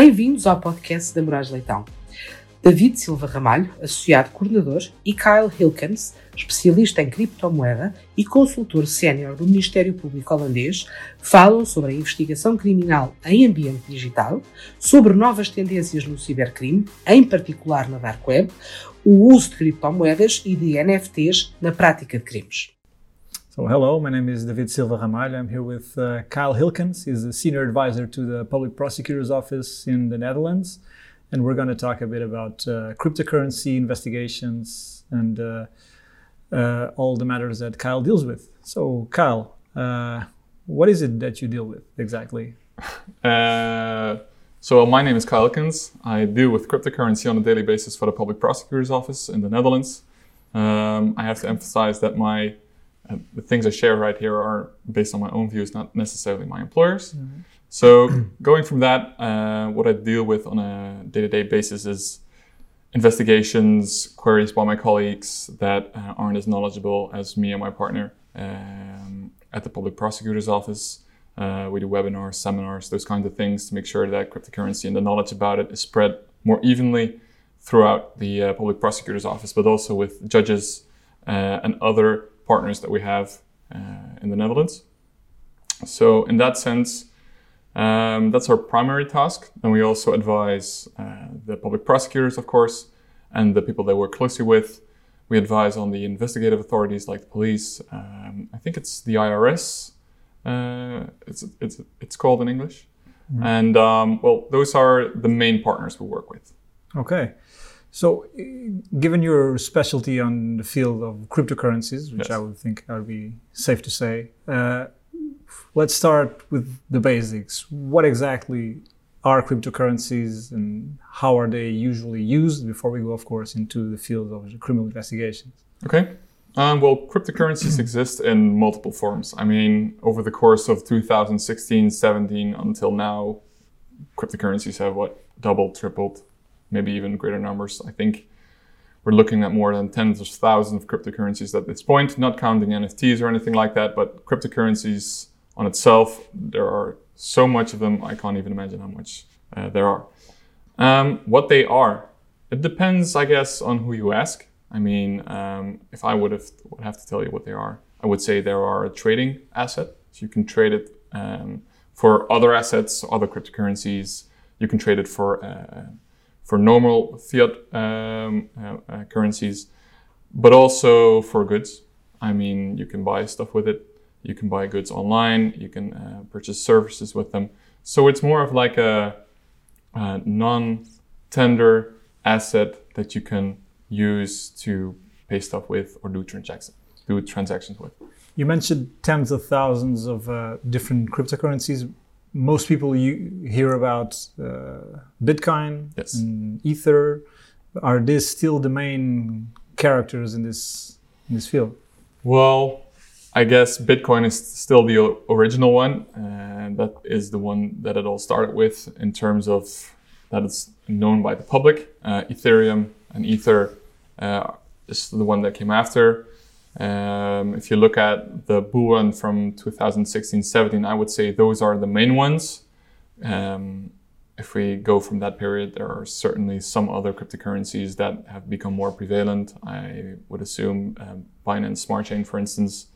Bem-vindos ao podcast da Moraes Leitão. David Silva Ramalho, associado coordenador, e Kyle Hilkens, especialista em criptomoeda e consultor sénior do Ministério Público holandês, falam sobre a investigação criminal em ambiente digital, sobre novas tendências no cibercrime, em particular na dark web, o uso de criptomoedas e de NFTs na prática de crimes. So, hello, my name is David Silva Ramalho. I'm here with uh, Kyle Hilkens. He's a senior advisor to the Public Prosecutor's Office in the Netherlands. And we're going to talk a bit about uh, cryptocurrency investigations and uh, uh all the matters that Kyle deals with. So, Kyle, uh, what is it that you deal with exactly? Uh, so, my name is Kyle Hilkens. I deal with cryptocurrency on a daily basis for the Public Prosecutor's Office in the Netherlands. Um, I have to emphasize that my the things I share right here are based on my own views, not necessarily my employer's. Mm-hmm. So, going from that, uh, what I deal with on a day to day basis is investigations, queries by my colleagues that uh, aren't as knowledgeable as me and my partner um, at the public prosecutor's office. Uh, we do webinars, seminars, those kinds of things to make sure that cryptocurrency and the knowledge about it is spread more evenly throughout the uh, public prosecutor's office, but also with judges uh, and other partners that we have uh, in the Netherlands. So, in that sense, um, that's our primary task. And we also advise uh, the public prosecutors, of course, and the people they work closely with. We advise on the investigative authorities like the police. Um, I think it's the IRS. Uh, it's, it's, it's called in English. Mm-hmm. And um, well, those are the main partners we work with. Okay. So, given your specialty on the field of cryptocurrencies, which yes. I would think would be safe to say, uh, let's start with the basics. What exactly are cryptocurrencies and how are they usually used before we go, of course, into the field of criminal investigations? Okay. Um, well, cryptocurrencies exist in multiple forms. I mean, over the course of 2016, 17 until now, cryptocurrencies have what doubled, tripled, maybe even greater numbers. I think we're looking at more than tens of thousands of cryptocurrencies at this point, not counting NFTs or anything like that, but cryptocurrencies on itself, there are so much of them, I can't even imagine how much uh, there are. Um, what they are, it depends, I guess, on who you ask. I mean, um, if I would have, would have to tell you what they are, I would say there are a trading asset. So you can trade it um, for other assets, other cryptocurrencies. You can trade it for uh, for normal fiat um, uh, uh, currencies, but also for goods. I mean, you can buy stuff with it. You can buy goods online. You can uh, purchase services with them. So it's more of like a, a non-tender asset that you can use to pay stuff with or do transactions do transactions with. You mentioned tens of thousands of uh, different cryptocurrencies most people you hear about uh, Bitcoin yes. and Ether. Are these still the main characters in this in this field? Well, I guess Bitcoin is still the original one, and that is the one that it all started with in terms of that it's known by the public. Uh, Ethereum and Ether uh, is the one that came after. Um, if you look at the bull run from 2016-17, I would say those are the main ones. Um, if we go from that period, there are certainly some other cryptocurrencies that have become more prevalent. I would assume um, Binance Smart Chain, for instance,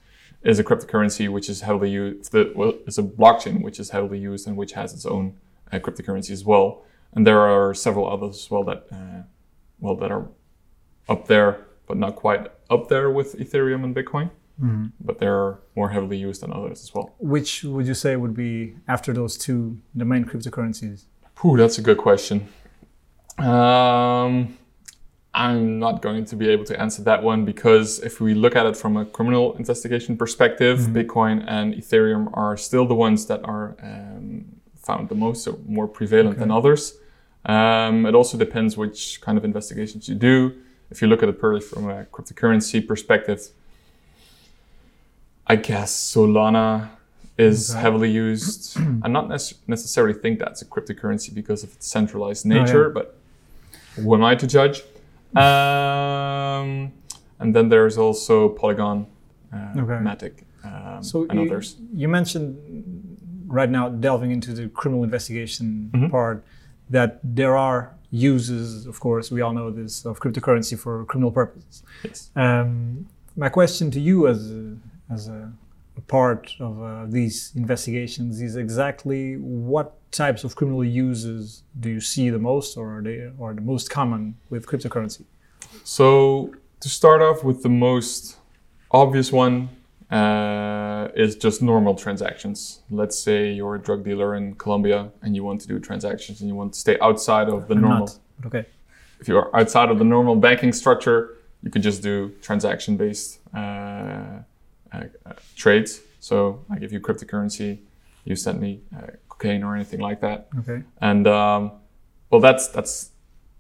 is a cryptocurrency which is heavily used. Well, it's a blockchain which is heavily used and which has its own uh, cryptocurrency as well. And there are several others as well that, uh, well, that are up there but not quite up there with Ethereum and Bitcoin. Mm-hmm. But they're more heavily used than others as well. Which would you say would be after those two the main cryptocurrencies? Ooh, that's a good question. Um, I'm not going to be able to answer that one because if we look at it from a criminal investigation perspective, mm-hmm. Bitcoin and Ethereum are still the ones that are um, found the most, so more prevalent okay. than others. Um, it also depends which kind of investigations you do if you look at it purely from a cryptocurrency perspective, I guess Solana is okay. heavily used. I not nec- necessarily think that's a cryptocurrency because of its centralized nature, oh, yeah. but who am I to judge? Um, and then there's also Polygon, uh, okay. Matic, um, so and you, others. You mentioned right now delving into the criminal investigation mm-hmm. part that there are uses, of course, we all know this, of cryptocurrency for criminal purposes. Yes. Um, my question to you, as a, as a part of uh, these investigations, is exactly what types of criminal uses do you see the most, or are they or the most common with cryptocurrency? So to start off with the most obvious one uh, is just normal transactions. Let's say you're a drug dealer in Colombia and you want to do transactions and you want to stay outside of the I'm normal. not, okay. If you are outside of the normal banking structure, you could just do transaction-based uh, uh, uh, trades. So I give you cryptocurrency, you send me uh, cocaine or anything like that, Okay. and um, well, that's that's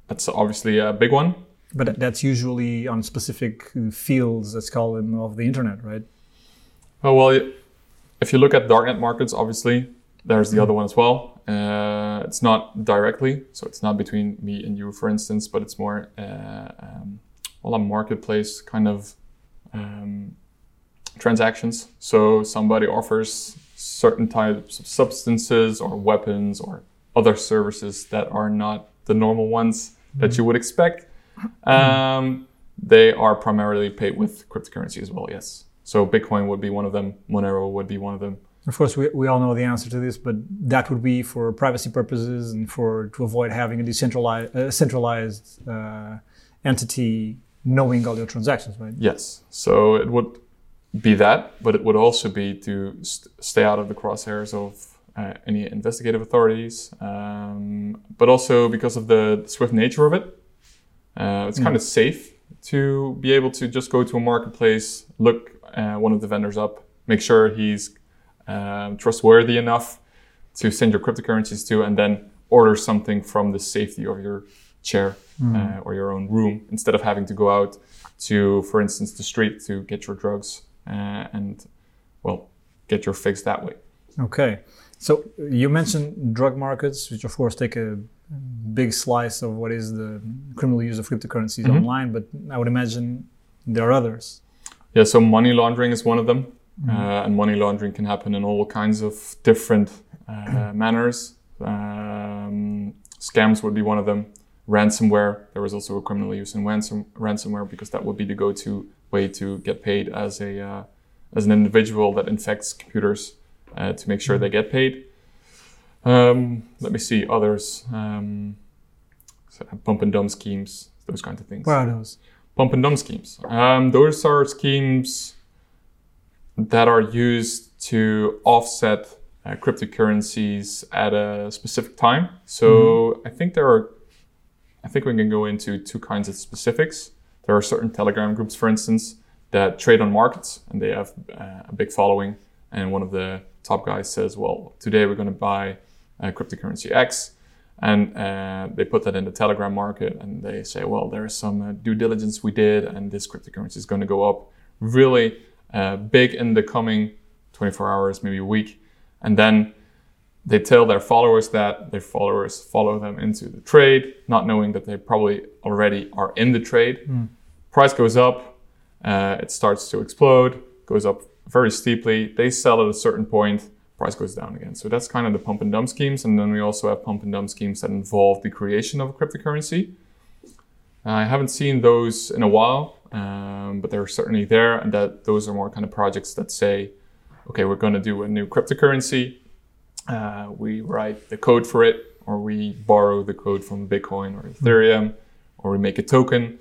that's obviously a big one. But that's usually on specific fields, let's call them, of the internet, right? Oh well, if you look at darknet markets, obviously there's the other one as well. Uh, it's not directly, so it's not between me and you, for instance, but it's more uh, um, well a marketplace kind of um, transactions. So somebody offers certain types of substances or weapons or other services that are not the normal ones that you would expect. Um, they are primarily paid with cryptocurrency as well. Yes. So Bitcoin would be one of them. Monero would be one of them. Of course, we, we all know the answer to this, but that would be for privacy purposes and for to avoid having a decentralized, uh, centralized uh, entity knowing all your transactions, right? Yes. So it would be that, but it would also be to st- stay out of the crosshairs of uh, any investigative authorities, um, but also because of the swift nature of it. Uh, it's kind of safe to be able to just go to a marketplace, look uh, one of the vendors up, make sure he's um, trustworthy enough to send your cryptocurrencies to, and then order something from the safety of your chair uh, or your own room instead of having to go out to, for instance, the street to get your drugs uh, and, well, get your fix that way. Okay. So you mentioned drug markets, which of course take a big slice of what is the criminal use of cryptocurrencies Mhm. online, but I would imagine there are others. Yeah, so money laundering is one of them. Uh, and money laundering can happen in all kinds of different uh, manners. Um, scams would be one of them. Ransomware, there was also a criminal use in ransom, ransomware because that would be the go-to way to get paid as a uh, as an individual that infects computers uh, to make sure they get paid. Um, let me see others. Um, so pump and dump schemes, those kinds of things What are those? Pump and dump schemes. Um, those are schemes that are used to offset uh, cryptocurrencies at a specific time. So I think there are, I think we can go into two kinds of specifics. There are certain Telegram groups, for instance, that trade on markets and they have uh, a big following. And one of the top guys says, well, today we're going to buy uh, cryptocurrency X and uh, they put that in the Telegram market, and they say, well, there's some uh, due diligence we did, and this cryptocurrency is going to go up really uh, big in the coming 24 hours, maybe a week, and then they tell their followers that their followers follow them into the trade, not knowing that they probably already are in the trade. Price goes up, uh, it starts to explode, goes up very steeply. They sell at a certain point, price goes down again. So that's kind of the pump and dump schemes. And then we also have pump and dump schemes that involve the creation of a cryptocurrency. I haven't seen those in a while, um, but they're certainly there. And that those are more kind of projects that say, okay, we're going to do a new cryptocurrency. Uh, we write the code for it, or we borrow the code from Bitcoin or Ethereum, or we make a token,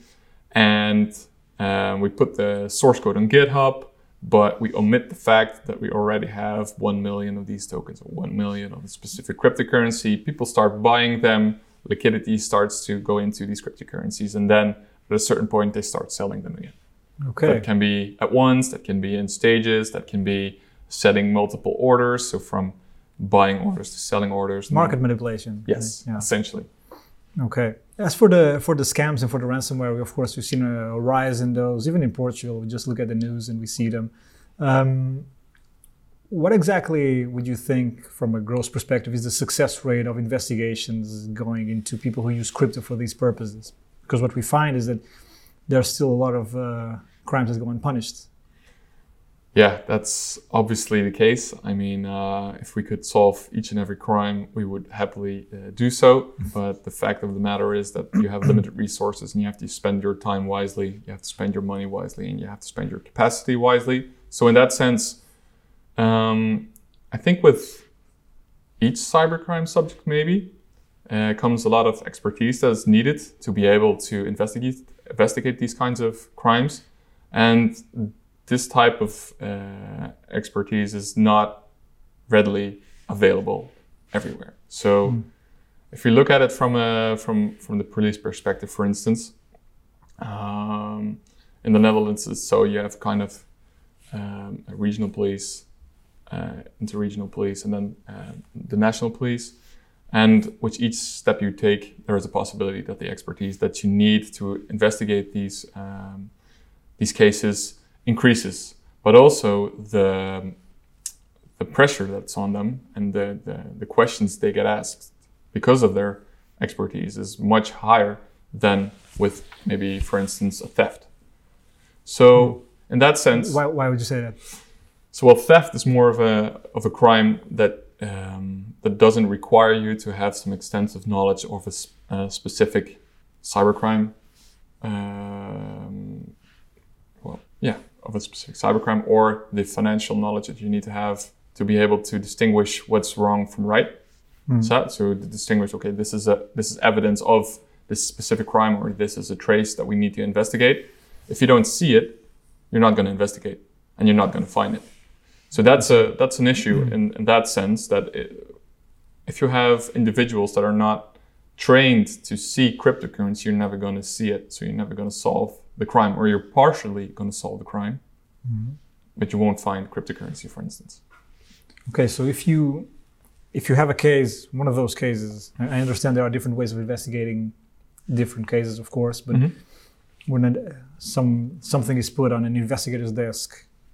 and um, we put the source code on GitHub but we omit the fact that we already have 1 million of these tokens or 1 million of a specific cryptocurrency. People start buying them, liquidity starts to go into these cryptocurrencies, and then at a certain point, they start selling them again. Okay. That can be at once, that can be in stages, that can be setting multiple orders, so from buying orders to selling orders. Market manipulation. Yes, Yeah. essentially. Okay. As for the for the scams and for the ransomware, of course, we've seen a rise in those. Even in Portugal, we just look at the news and we see them. Um, what exactly would you think, from a gross perspective, is the success rate of investigations going into people who use crypto for these purposes? Because what we find is that there's still a lot of uh, crimes that go unpunished. Yeah, that's obviously the case. I mean, uh, if we could solve each and every crime, we would happily uh, do so. But the fact of the matter is that you have limited resources and you have to spend your time wisely, you have to spend your money wisely, and you have to spend your capacity wisely. So, in that sense, um, I think with each cybercrime subject, maybe uh, comes a lot of expertise that is needed to be able to investigate investigate these kinds of crimes, and this type of uh, expertise is not readily available everywhere. So, mm. if you look at it from a from from the police perspective, for instance, um, in the Netherlands, so you have kind of um, a regional police, uh, interregional police, and then uh, the national police. And with each step you take, there is a possibility that the expertise that you need to investigate these um, these cases increases, but also the the pressure that's on them and the, the, the questions they get asked because of their expertise is much higher than with maybe, for instance, a theft. So in that sense, why, why would you say that? So well, theft is more of a of a crime that um, that doesn't require you to have some extensive knowledge of a, a specific cybercrime. Um, well, yeah, of a specific cybercrime, or the financial knowledge that you need to have to be able to distinguish what's wrong from right. Mm. So, so to distinguish, okay, this is a this is evidence of this specific crime, or this is a trace that we need to investigate. If you don't see it, you're not going to investigate, and you're not going to find it. So that's a that's an issue mm. in, in that sense that it, if you have individuals that are not trained to see cryptocurrency, you're never going to see it. So you're never going to solve the crime, or you're partially going to solve the crime, mm-hmm. but you won't find cryptocurrency, for instance. Okay, so if you if you have a case, one of those cases, I understand there are different ways of investigating different cases, of course, but mm-hmm. when some something is put on an investigator's desk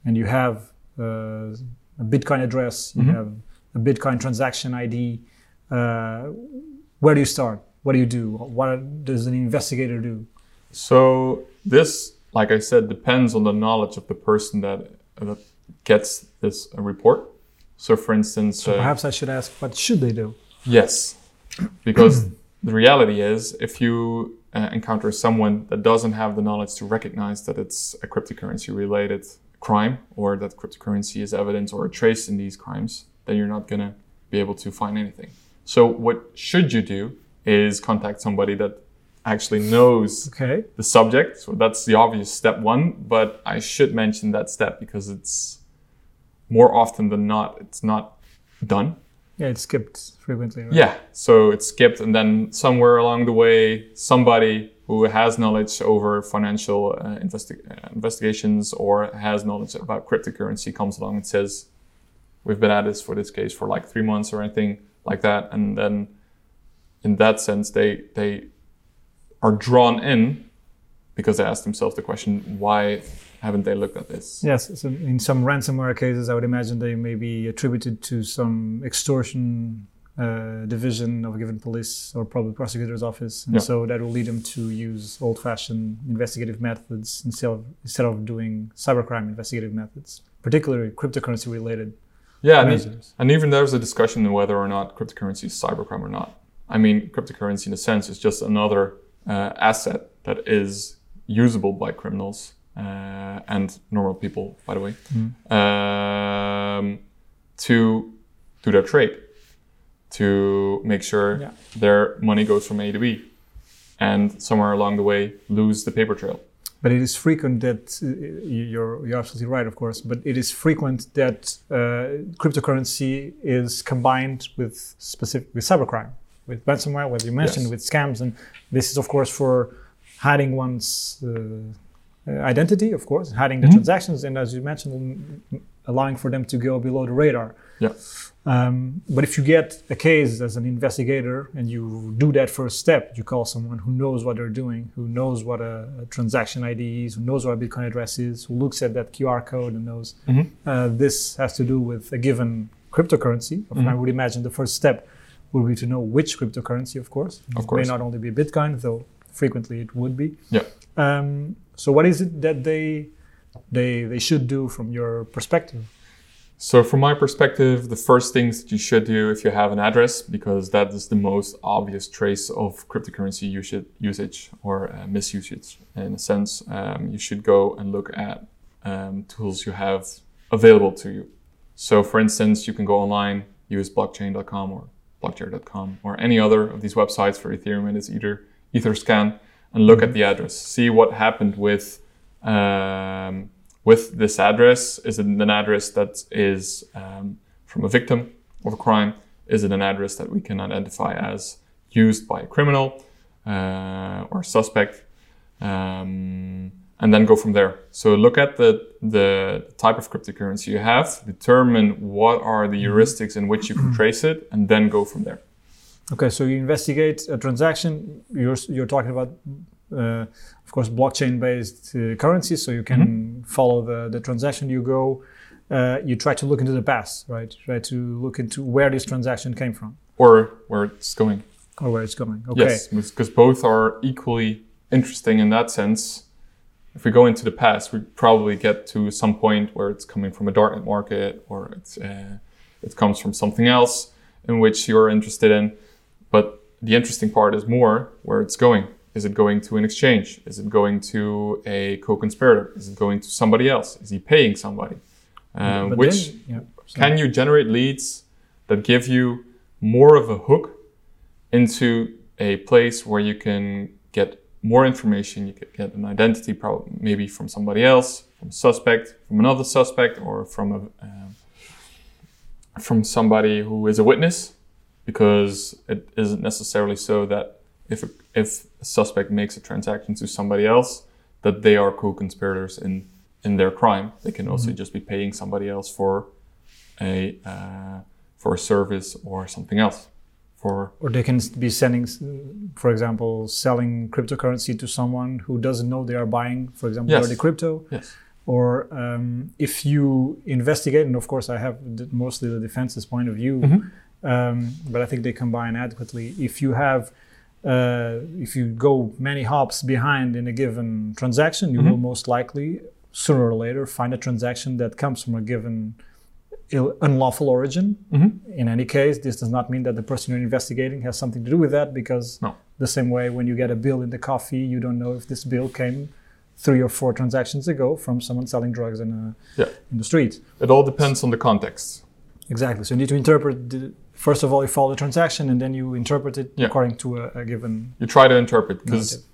and you have uh, a Bitcoin address, you mm-hmm. have a Bitcoin transaction ID, uh, where do you start? What do you do? What does an investigator do? So this, like I said, depends on the knowledge of the person that, that gets this report. So, for instance, so perhaps uh, I should ask, what should they do? Yes, because the reality is, if you uh, encounter someone that doesn't have the knowledge to recognize that it's a cryptocurrency related crime or that cryptocurrency is evidence or a trace in these crimes, then you're not going to be able to find anything. So, what should you do is contact somebody that actually knows okay. the subject. So that's the obvious step one, but I should mention that step because it's more often than not, it's not done. Yeah, it's skipped frequently. Right? Yeah, so it's skipped, and then somewhere along the way, somebody who has knowledge over financial uh, investi- uh, investigations or has knowledge about cryptocurrency comes along and says, "We've been at this for this case for like three months or anything like that," and then in that sense, they they are drawn in because they ask themselves the question, why haven't they looked at this? Yes, so in some ransomware cases, I would imagine they may be attributed to some extortion uh, division of a given police or public prosecutor's office, and yeah. so that will lead them to use old-fashioned investigative methods instead of instead of doing cybercrime investigative methods, particularly cryptocurrency-related. Yeah, and, and even there's a discussion on whether or not cryptocurrency is cybercrime or not. I mean, cryptocurrency in a sense is just another uh, asset that is usable by criminals uh, and normal people, by the way, mm. um, to do their trade, to make sure yeah. their money goes from A to B, and somewhere along the way lose the paper trail. But it is frequent that uh, you're you're absolutely right, of course. But it is frequent that uh, cryptocurrency is combined with specific with cybercrime with ransomware, what you mentioned yes. with scams, and this is of course for hiding one's uh, identity, of course, hiding the mm-hmm. transactions, and as you mentioned, allowing for them to go below the radar. Yeah. Um, but if you get a case as an investigator and you do that first step, you call someone who knows what they're doing, who knows what a, a transaction ID is, who knows what a Bitcoin address is, who looks at that QR code and knows mm-hmm. uh, this has to do with a given cryptocurrency. Mm-hmm. I would imagine the first step would be to know which cryptocurrency, of course. Of course. It may not only be Bitcoin, though frequently it would be. Yeah. Um, so what is it that they they they should do from your perspective? So, from my perspective, the first things that you should do if you have an address, because that is the most obvious trace of cryptocurrency usage, usage or uh, misusage. In a sense, um, you should go and look at um, tools you have available to you. So, for instance, you can go online, use blockchain.com or blockchain.com or any other of these websites for Ethereum and it's either Etherscan and look at the address, see what happened with. Um, with this address? Is it an address that is um, from a victim of a crime? Is it an address that we can identify as used by a criminal uh, or suspect? Um, and then go from there. So look at the, the type of cryptocurrency you have, determine what are the heuristics in which you can trace it, and then go from there. Okay, so you investigate a transaction. You're, you're talking about uh, of course, blockchain-based uh, currencies, so you can mm-hmm. follow the, the transaction. You go, uh, you try to look into the past, right? Try to look into where this transaction came from, or where it's going, or where it's going. Okay. Yes, because both are equally interesting in that sense. If we go into the past, we probably get to some point where it's coming from a darknet market, or it's uh, it comes from something else in which you're interested in. But the interesting part is more where it's going is it going to an exchange? Is it going to a co-conspirator? Is it going to somebody else? Is he paying somebody? Um, which then, yeah, can you generate leads that give you more of a hook into a place where you can get more information? You could get an identity, probably maybe from somebody else, from a suspect, from another suspect, or from a um, from somebody who is a witness, because it isn't necessarily so that if a, if a suspect makes a transaction to somebody else, that they are co-conspirators in in their crime. They can also mm-hmm. just be paying somebody else for a uh, for a service or something else. For or they can be sending, for example, selling cryptocurrency to someone who doesn't know they are buying, for example, yes. the crypto. Yes. Or um, if you investigate, and of course I have mostly the defense's point of view, mm-hmm. um, but I think they combine adequately. If you have uh, if you go many hops behind in a given transaction, you mm-hmm. will most likely sooner or later find a transaction that comes from a given unlawful origin. Mm-hmm. In any case, this does not mean that the person you're investigating has something to do with that because no. the same way when you get a bill in the coffee, you don't know if this bill came three or four transactions ago from someone selling drugs in, a, yeah. in the street. It all depends on the context. Exactly. So you need to interpret the, first of all you follow the transaction and then you interpret it yeah. according to a, a, given you try to interpret because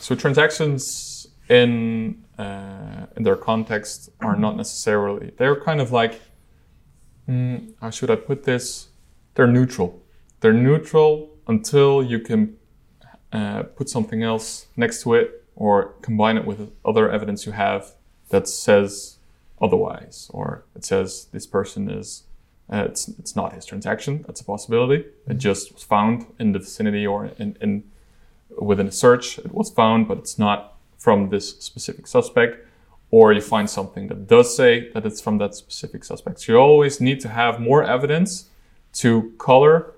so transactions in uh, in their context are not necessarily they're kind of like mm, how should i put this they're neutral they're neutral until you can uh, put something else next to it or combine it with other evidence you have that says otherwise or it says this person is uh, it's, it's not his transaction. That's a possibility. It just was found in the vicinity or in, in within a search. It was found, but it's not from this specific suspect. Or you find something that does say that it's from that specific suspect. So you always need to have more evidence to color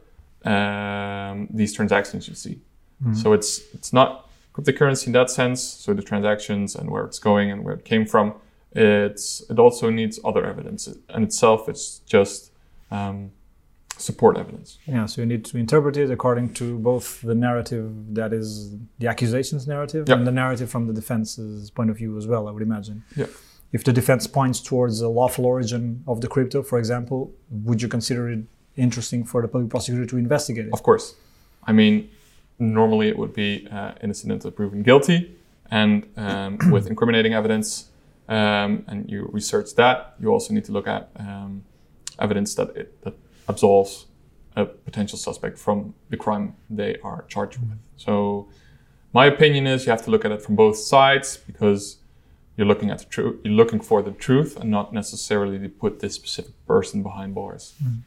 um, these transactions you see. Mm-hmm. So it's it's not cryptocurrency in that sense. So the transactions and where it's going and where it came from. It's it also needs other evidence. And itself, it's just um, support evidence. Yeah, so you need to interpret it according to both the narrative that is the accusation's narrative and the narrative from the defense's point of view as well, I would imagine. Yeah. If the defense points towards a lawful origin of the crypto, for example, would you consider it interesting for the public prosecutor to investigate it? Of course. I mean, normally it would be uh, innocent until proven guilty, and um, with incriminating evidence, um, and you research that, you also need to look at um, evidence that it that absolves a potential suspect from the crime they are charged with. So, my opinion is you have to look at it from both sides because you're looking at the truth. You're looking for the truth and not necessarily to put this specific person behind bars. Mm.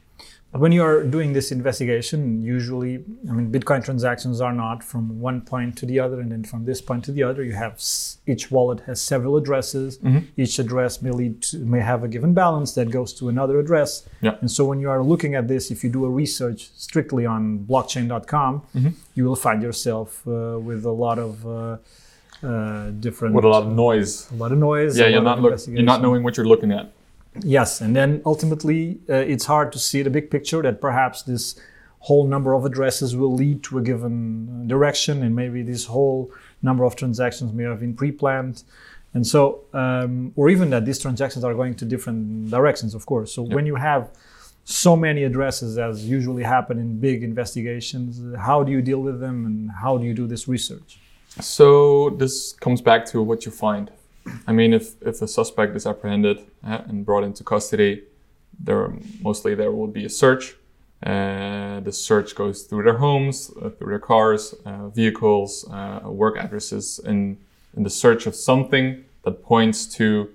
When you are doing this investigation, usually, I mean, Bitcoin transactions are not from one point to the other, and then from this point to the other. You have each wallet has several addresses. Mm-hmm. Each address may lead to, may have a given balance that goes to another address. Yeah. And so when you are looking at this, if you do a research strictly on blockchain.com, mm-hmm. you will find yourself uh, with a lot of uh, uh, different With a lot of noise. a lot of noise. Yeah, you're not look, you're not knowing what you're looking at. Yes, and then ultimately uh, it's hard to see the big picture that perhaps this whole number of addresses will lead to a given direction, and maybe this whole number of transactions may have been pre-planned, and so um, or even that these transactions are going to different directions, of course. So when you have so many addresses as usually happen in big investigations, how do you deal with them, and how do you do this research? So this comes back to what you find. I mean, if, if a suspect is apprehended uh, and brought into custody, there mostly there will be a search. Uh, the search goes through their homes, uh, through their cars, uh, vehicles, uh, work addresses, in in the search of something that points to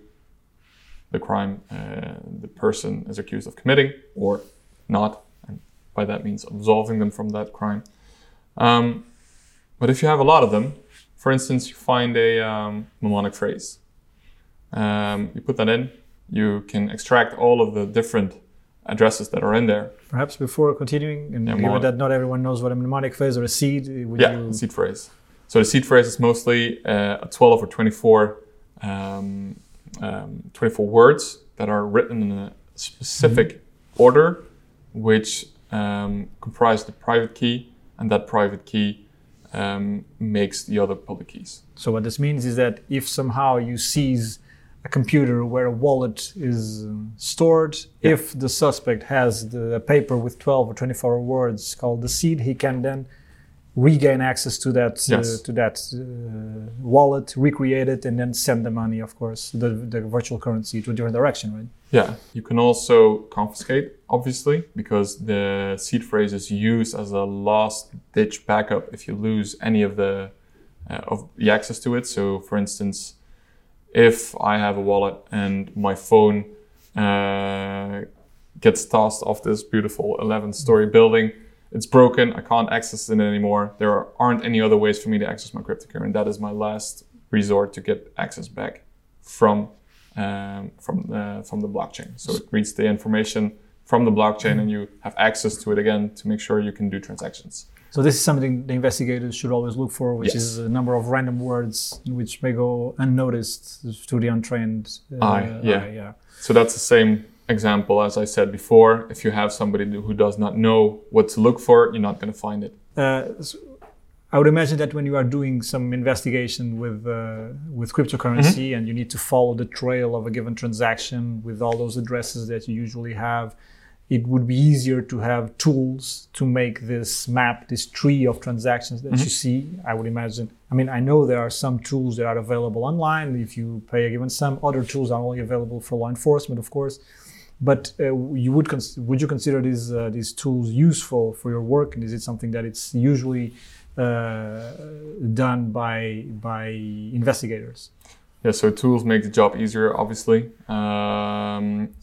the crime uh, the person is accused of committing or not, and by that means absolving them from that crime. Um, but if you have a lot of them, for instance, you find a um, mnemonic phrase. Um, you put that in, you can extract all of the different addresses that are in there. Perhaps before continuing, and Yeah, given more- that not everyone knows what a mnemonic phrase or a seed, would yeah, you seed phrase. So the seed phrase is mostly uh, a 12 or 24, um, um, 24 words that are written in a specific order, which um, comprise the private key, and that private key um, makes the other public keys. So what this means is that if somehow you seize a computer where a wallet is uh, stored, Yeah. if the suspect has the paper with 12 or 24 words called the seed, he can then regain access to that Yes. uh, to that uh, wallet, recreate it, and then send the money, of course, the, the virtual currency to a different direction, right? Yeah, you can also confiscate, obviously, because the seed phrase is used as a last ditch backup if you lose any of the uh, of the access to it. So, for instance, if I have a wallet and my phone uh, gets tossed off this beautiful 11-story building, it's broken. I can't access it anymore. There aren't any other ways for me to access my cryptocurrency. And that is my last resort to get access back from um, from the from the blockchain. So it reads the information from the blockchain, and you have access to it again to make sure you can do transactions. So this is something the investigators should always look for, which Yes. is a number of random words which may go unnoticed to the untrained uh, Eye, yeah. yeah. So that's the same example as I said before. If you have somebody who does not know what to look for, you're not going to find it. Uh, s- I would imagine that when you are doing some investigation with uh, with cryptocurrency and you need to follow the trail of a given transaction with all those addresses that you usually have, it would be easier to have tools to make this map, this tree of transactions that you see. I would imagine. I mean, I know there are some tools that are available online if you pay a given sum. Other tools are only available for law enforcement, of course. But uh, you would cons- would you consider these uh, these tools useful for your work, and is it something that it's usually uh, done by by investigators? Yeah, so tools make the job easier, obviously, um,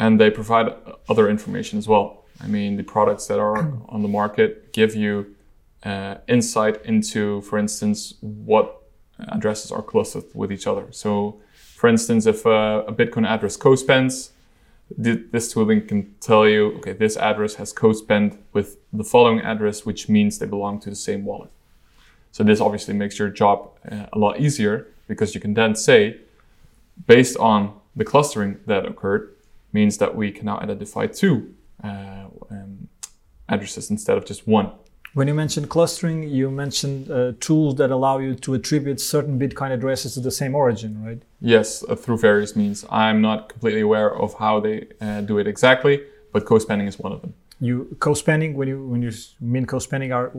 and they provide other information as well. I mean, the products that are on the market give you uh, insight into, for instance, what addresses are closest with each other. So, for instance, if uh, a Bitcoin address co-spends, this tooling can tell you, okay, this address has co-spent with the following address, which means they belong to the same wallet. So this obviously makes your job uh, a lot easier because you can then say, based on the clustering that occurred, means that we can now identify two uh, um, addresses instead of just one. When you mentioned clustering, you mentioned uh, tools that allow you to attribute certain Bitcoin addresses to the same origin, right? Yes, uh, through various means. I'm not completely aware of how they uh, do it exactly, but co-spending is one of them. You co-spending when you when you mean co-spending are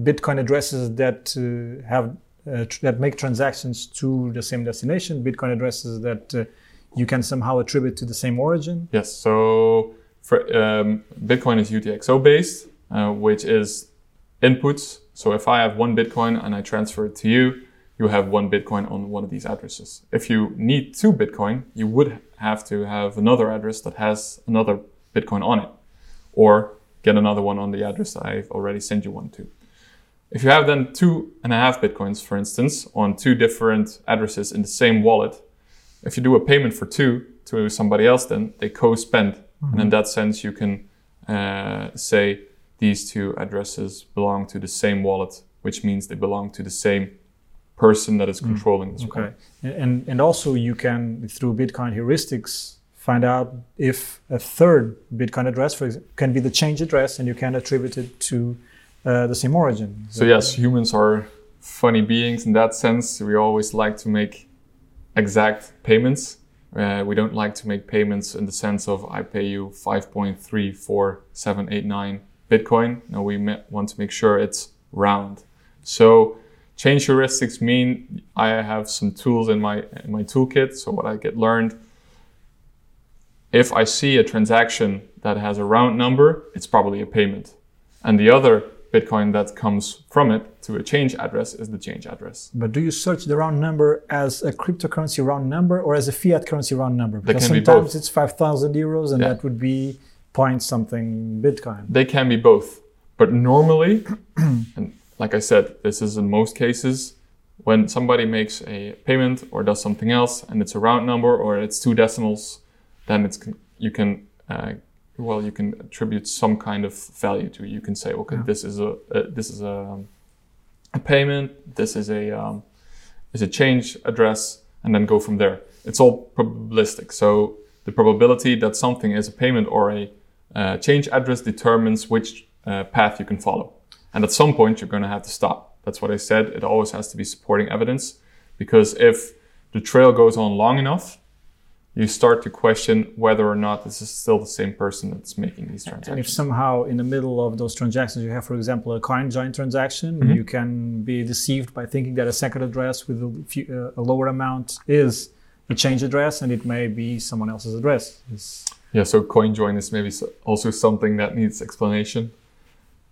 Bitcoin addresses that uh, have uh, tr- that make transactions to the same destination. Bitcoin addresses that uh, you can somehow attribute to the same origin. Yes, so for, um, Bitcoin is UTXO based, uh, which is inputs. So if I have one Bitcoin and I transfer it to you, you have one Bitcoin on one of these addresses. If you need two Bitcoin, you would have to have another address that has another Bitcoin on it, or get another one on the address I've already sent you one to. If you have then two and a half Bitcoins, for instance, on two different addresses in the same wallet, if you do a payment for two to somebody else, then they co-spend, and in that sense, you can uh, say these two addresses belong to the same wallet, which means they belong to the same person that is controlling this. Mm. Okay, and and also you can through Bitcoin heuristics find out if a third Bitcoin address, for example, can be the change address, and you can attribute it to uh, the same origin. So yes, humans are funny beings in that sense. We always like to make exact payments. Uh, we don't like to make payments in the sense of I pay you 5.34789 Bitcoin. No, we want to make sure it's round. So change heuristics mean I have some tools in my in my toolkit. So what I get learned, if I see a transaction that has a round number, it's probably a payment. And the other Bitcoin that comes from it to a change address is the change address. But do you search the round number as a cryptocurrency round number or as a fiat currency round number? Because sometimes be it's 5,000 euros and yeah. that would be point something Bitcoin. They can be both. But normally, and like I said, this is in most cases, when somebody makes a payment or does something else and it's a round number or it's two decimals, then it's you can uh, well, you can attribute some kind of value to it. You can say, okay, yeah. this is a, a, this is a, a payment, this is a um, is a change address, and then go from there. It's all probabilistic. So the probability that something is a payment or a uh, change address determines which uh, path you can follow. And at some point, you're going to have to stop. That's what I said. It always has to be supporting evidence because if the trail goes on long enough, you start to question whether or not this is still the same person that's making these transactions. And if somehow in the middle of those transactions you have, for example, a coin join transaction, mm-hmm. you can be deceived by thinking that a second address with a, few, uh, a, lower amount is a change address, and it may be someone else's address. It's yeah, so coin join is maybe also something that needs explanation.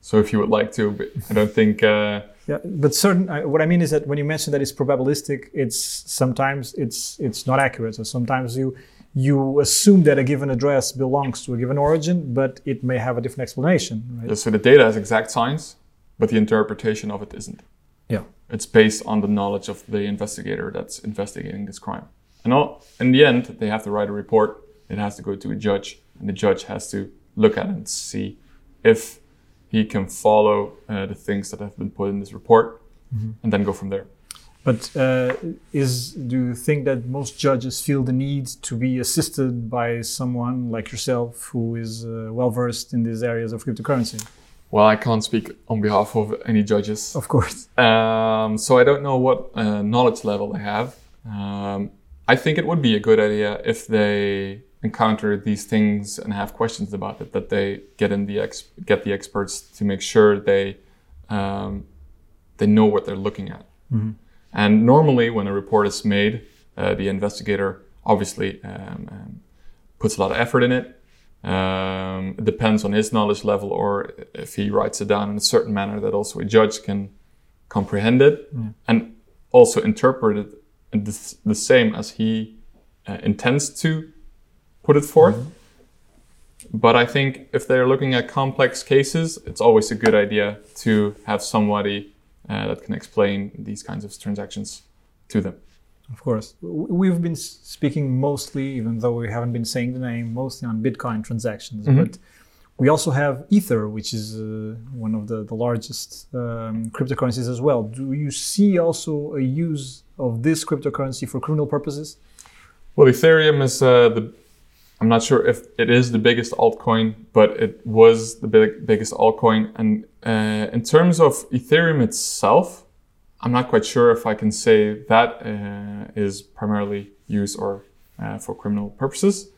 So if you would like to, but I don't think. Uh, yeah, but certain. Uh, what I mean is that when you mention that it's probabilistic, it's sometimes it's it's not accurate. So sometimes you you assume that a given address belongs to a given origin, but it may have a different explanation. Right? Yeah, so the data has exact science, but the interpretation of it isn't. Yeah, it's based on the knowledge of the investigator that's investigating this crime. And all, in the end, they have to write a report. It has to go to a judge, and the judge has to look at it and see if he can follow uh, the things that have been put in this report mm-hmm. and then go from there. But uh, is do you think that most judges feel the need to be assisted by someone like yourself who is uh, well versed in these areas of cryptocurrency? Well, I can't speak on behalf of any judges. Of course. Um, so I don't know what uh, knowledge level they have. Um, I think it would be a good idea if they encounter these things and have questions about it, that they get in the ex- get the experts to make sure they um, they know what they're looking at. Mm-hmm. And normally, when a report is made, uh, the investigator obviously um, um, puts a lot of effort in it. Um, it depends on his knowledge level, or if he writes it down in a certain manner that also a judge can comprehend it and also interpret it the, the same as he uh, intends to put it forth. Mm-hmm. But I think if they're looking at complex cases, it's always a good idea to have somebody uh, that can explain these kinds of transactions to them. Of course. We've been speaking mostly, even though we haven't been saying the name, mostly on Bitcoin transactions. Mm-hmm. But we also have Ether, which is uh, one of the, the largest um, cryptocurrencies as well. Do you see also a use of this cryptocurrency for criminal purposes? Well, Ethereum is uh, the I'm not sure if it is the biggest altcoin, but it was the big, biggest altcoin. And uh, in terms of Ethereum itself, I'm not quite sure if I can say that uh, is primarily used or uh, for criminal purposes.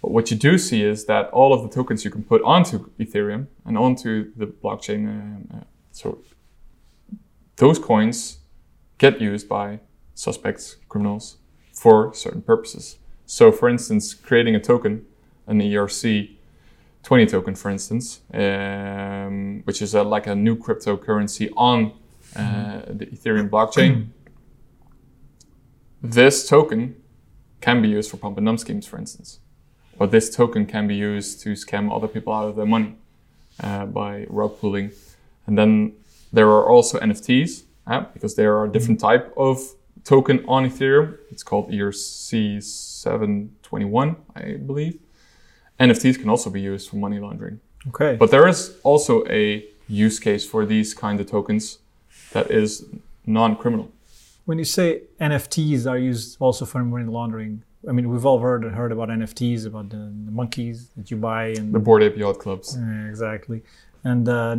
But what you do see is that all of the tokens you can put onto Ethereum and onto the blockchain, uh, uh, so those coins get used by suspects, criminals for certain purposes. So, for instance, creating a token, an ERC 20 token, for instance, um, which is a, like a new cryptocurrency on uh, mm-hmm. the Ethereum blockchain. this token can be used for pump and dump schemes, for instance. Or this token can be used to scam other people out of their money uh, by rug pulling. And then there are also NFTs, uh, because there are a different mm-hmm. type of token on Ethereum. It's called ERC721, I believe. NFTs can also be used for money laundering. Okay. But there is also a use case for these kind of tokens that is non-criminal. When you say NFTs are used also for money laundering, I mean we've all heard heard about NFTs, about the, the monkeys that you buy and The Bored Ape Yacht Clubs. Yeah, exactly. And uh,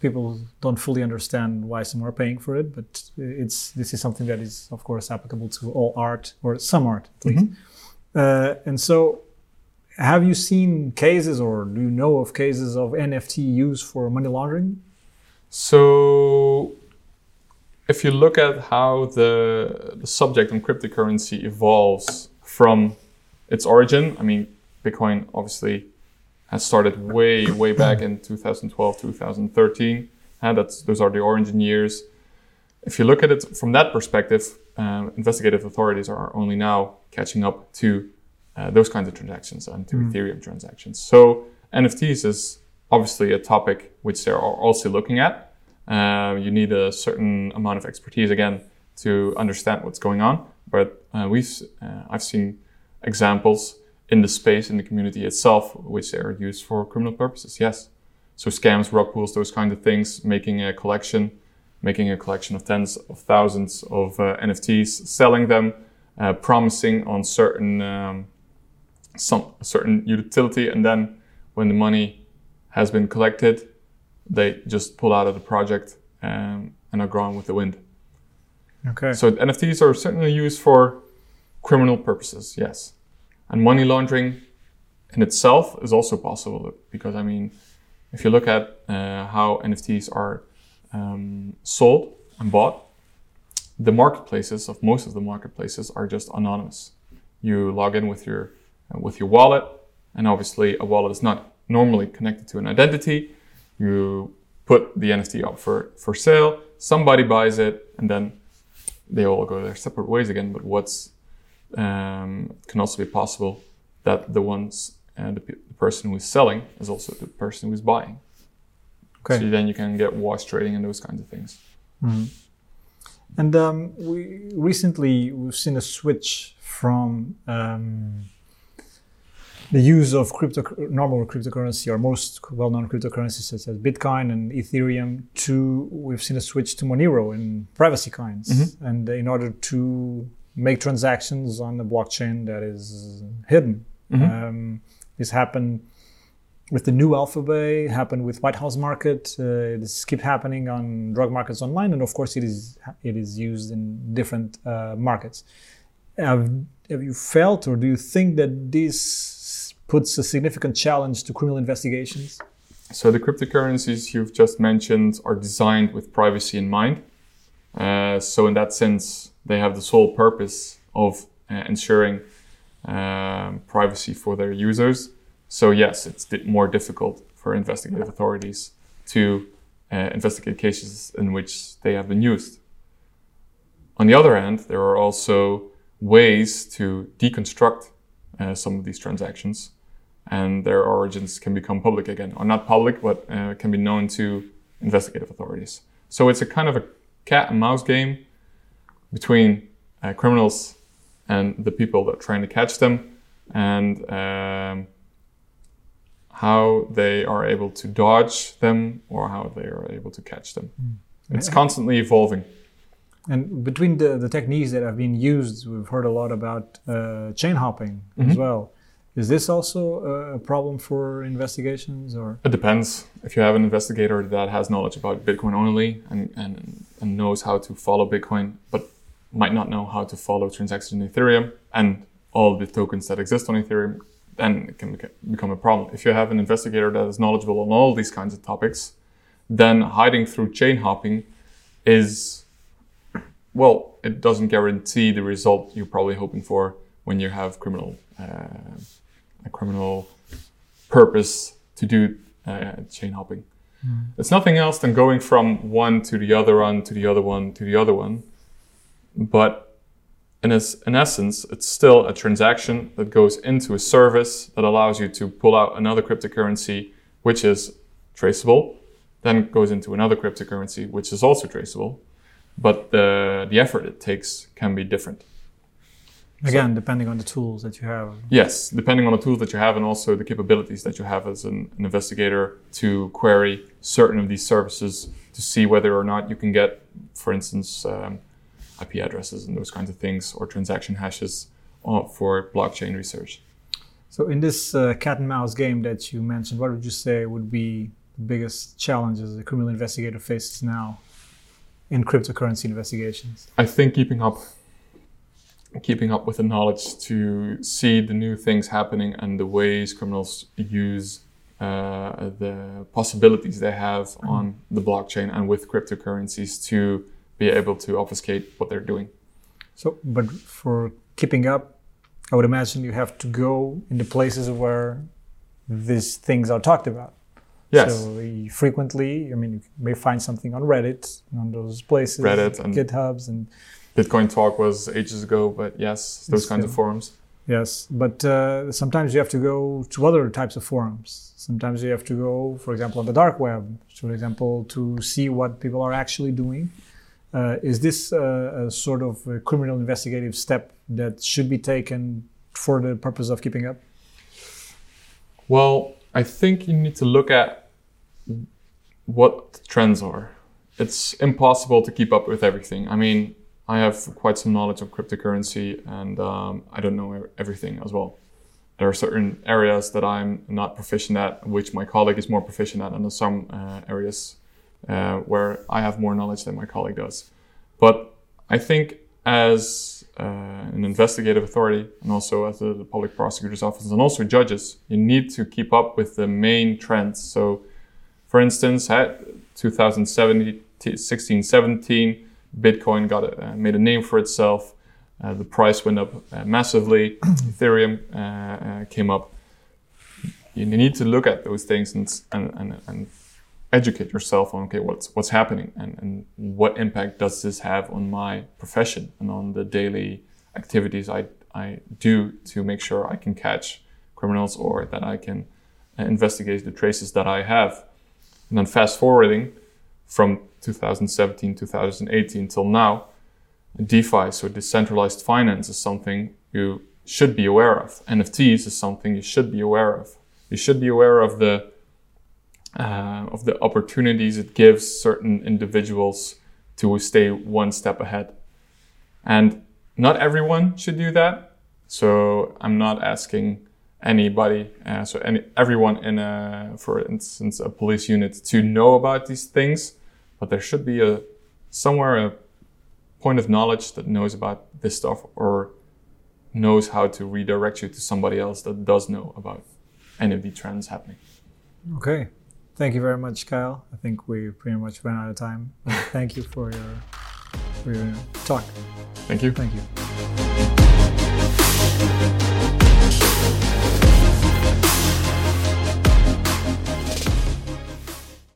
people don't fully understand why some are paying for it, but it's this is something that is, of course, applicable to all art or some art at least. Uh, and so, have you seen cases, or do you know of cases of NFT use for money laundering? So, if you look at how the, the subject on cryptocurrency evolves from its origin, I mean, Bitcoin obviously has started way, way back in 2012, 2013. And that's, those are the origin years. If you look at it from that perspective, um, investigative authorities are only now catching up to uh, those kinds of transactions and to Ethereum transactions. So NFTs is obviously a topic which they are also looking at. Uh, you need a certain amount of expertise again to understand what's going on. But uh, we've uh, I've seen examples in the space in the community itself which are used for criminal purposes. Yes, so scams, rug pulls, those kind of things, making a collection, making a collection of tens of thousands of uh, NFTs, selling them, uh, promising on certain um, some certain utility, and then when the money has been collected, they just pull out of the project um, and are gone with the wind. Okay. So NFTs are certainly used for criminal purposes, yes. And money laundering in itself is also possible because, I mean, if you look at uh, how NFTs are um, sold and bought, the marketplaces of most of the marketplaces are just anonymous. You log in with your uh, with your wallet, and obviously a wallet is not normally connected to an identity. You put the NFT up for for sale. Somebody buys it, and then they all go their separate ways again. But what's um, can also be possible that the ones uh, the, pe- the person who is selling is also the person who is buying. Okay. So then you can get wash trading and those kinds of things. And um, we recently we've seen a switch from um, the use of crypto normal cryptocurrency or most well-known cryptocurrencies such as Bitcoin and Ethereum to we've seen a switch to Monero and privacy coins, and in order to make transactions on the blockchain that is hidden. Um, this happened with the new AlphaBay happened with White House Market. Uh, this keeps happening on drug markets online, and of course, it is it is used in different uh, markets. Have, have you felt, or do you think that this puts a significant challenge to criminal investigations? So the cryptocurrencies you've just mentioned are designed with privacy in mind. Uh, so in that sense, they have the sole purpose of uh, ensuring um, privacy for their users. So yes, it's more difficult for investigative authorities to uh, investigate cases in which they have been used. On the other hand, there are also ways to deconstruct uh, some of these transactions and their origins can become public again, or not public, but uh, can be known to investigative authorities. So it's a kind of a cat and mouse game between uh, criminals and the people that are trying to catch them, and um, how they are able to dodge them or how they are able to catch them. It's constantly evolving. And between the, the techniques that have been used, we've heard a lot about uh, chain hopping as well. Is this also a problem for investigations, or It depends. If you have an investigator that has knowledge about Bitcoin only and, and, and knows how to follow Bitcoin, but might not know how to follow transactions in Ethereum and all the tokens that exist on Ethereum, then it can become a problem. If you have an investigator that is knowledgeable on all these kinds of topics, then hiding through chain hopping is, well, it doesn't guarantee the result you're probably hoping for when you have criminal, uh, a criminal purpose to do uh, chain hopping. It's nothing else than going from one to the other one to the other one to the other one. But in, es- in essence, it's still a transaction that goes into a service that allows you to pull out another cryptocurrency, which is traceable, then goes into another cryptocurrency, which is also traceable. But the, the effort it takes can be different. again, depending on the tools that you have? Yes, depending on the tools that you have and also the capabilities that you have as an, an investigator to query certain of these services to see whether or not you can get, for instance, um, IP addresses and those kinds of things, or transaction hashes uh, for blockchain research. So, in this uh, cat and mouse game that you mentioned, what would you say would be the biggest challenges a criminal investigator faces now in cryptocurrency investigations? I think keeping up keeping up with the knowledge to see the new things happening and the ways criminals use uh, the possibilities they have mm-hmm. on the blockchain and with cryptocurrencies to be able to obfuscate what they're doing. So, but for keeping up, I would imagine you have to go in the places where these things are talked about. Yes. So frequently, I mean, you may find something on Reddit, on those places, Reddit and GitHubs, and Bitcoin Talk was ages ago, but yes, those kinds of forums. Yes, but uh, sometimes you have to go to other types of forums. Sometimes you have to go, for example, on the dark web, for example, to see what people are actually doing. Uh, is this a, a, sort of a criminal investigative step that should be taken for the purpose of keeping up? Well, I think you need to look at what trends are. It's impossible to keep up with everything. I mean, I have quite some knowledge of cryptocurrency and um, I don't know everything as well. There are certain areas that I'm not proficient at, which my colleague is more proficient at, and some uh, areas uh, where I have more knowledge than my colleague does. But I think as uh, an investigative authority and also as the, the public prosecutor's office and also judges, you need to keep up with the main trends. So, for instance, at 2016, 17, Bitcoin got a, uh, made a name for itself. Uh, the price went up uh, massively. Ethereum uh, uh, came up. You need to look at those things and, and, and, and educate yourself on okay what's what's happening and, and what impact does this have on my profession and on the daily activities I, I do to make sure I can catch criminals or that I can uh, investigate the traces that I have. And then fast forwarding from 2017, 2018 till now, DeFi, so decentralized finance, is something you should be aware of. NFTs is something you should be aware of. You should be aware of the uh, of the opportunities it gives certain individuals to stay one step ahead. And not everyone should do that. So I'm not asking anybody, uh, so any everyone in a, for instance, a police unit to know about these things but there should be a somewhere a point of knowledge that knows about this stuff or knows how to redirect you to somebody else that does know about any of the trends happening. Okay. Thank you very much, Kyle. I think we pretty much ran out of time. thank you for your for your talk. Thank you. Thank you.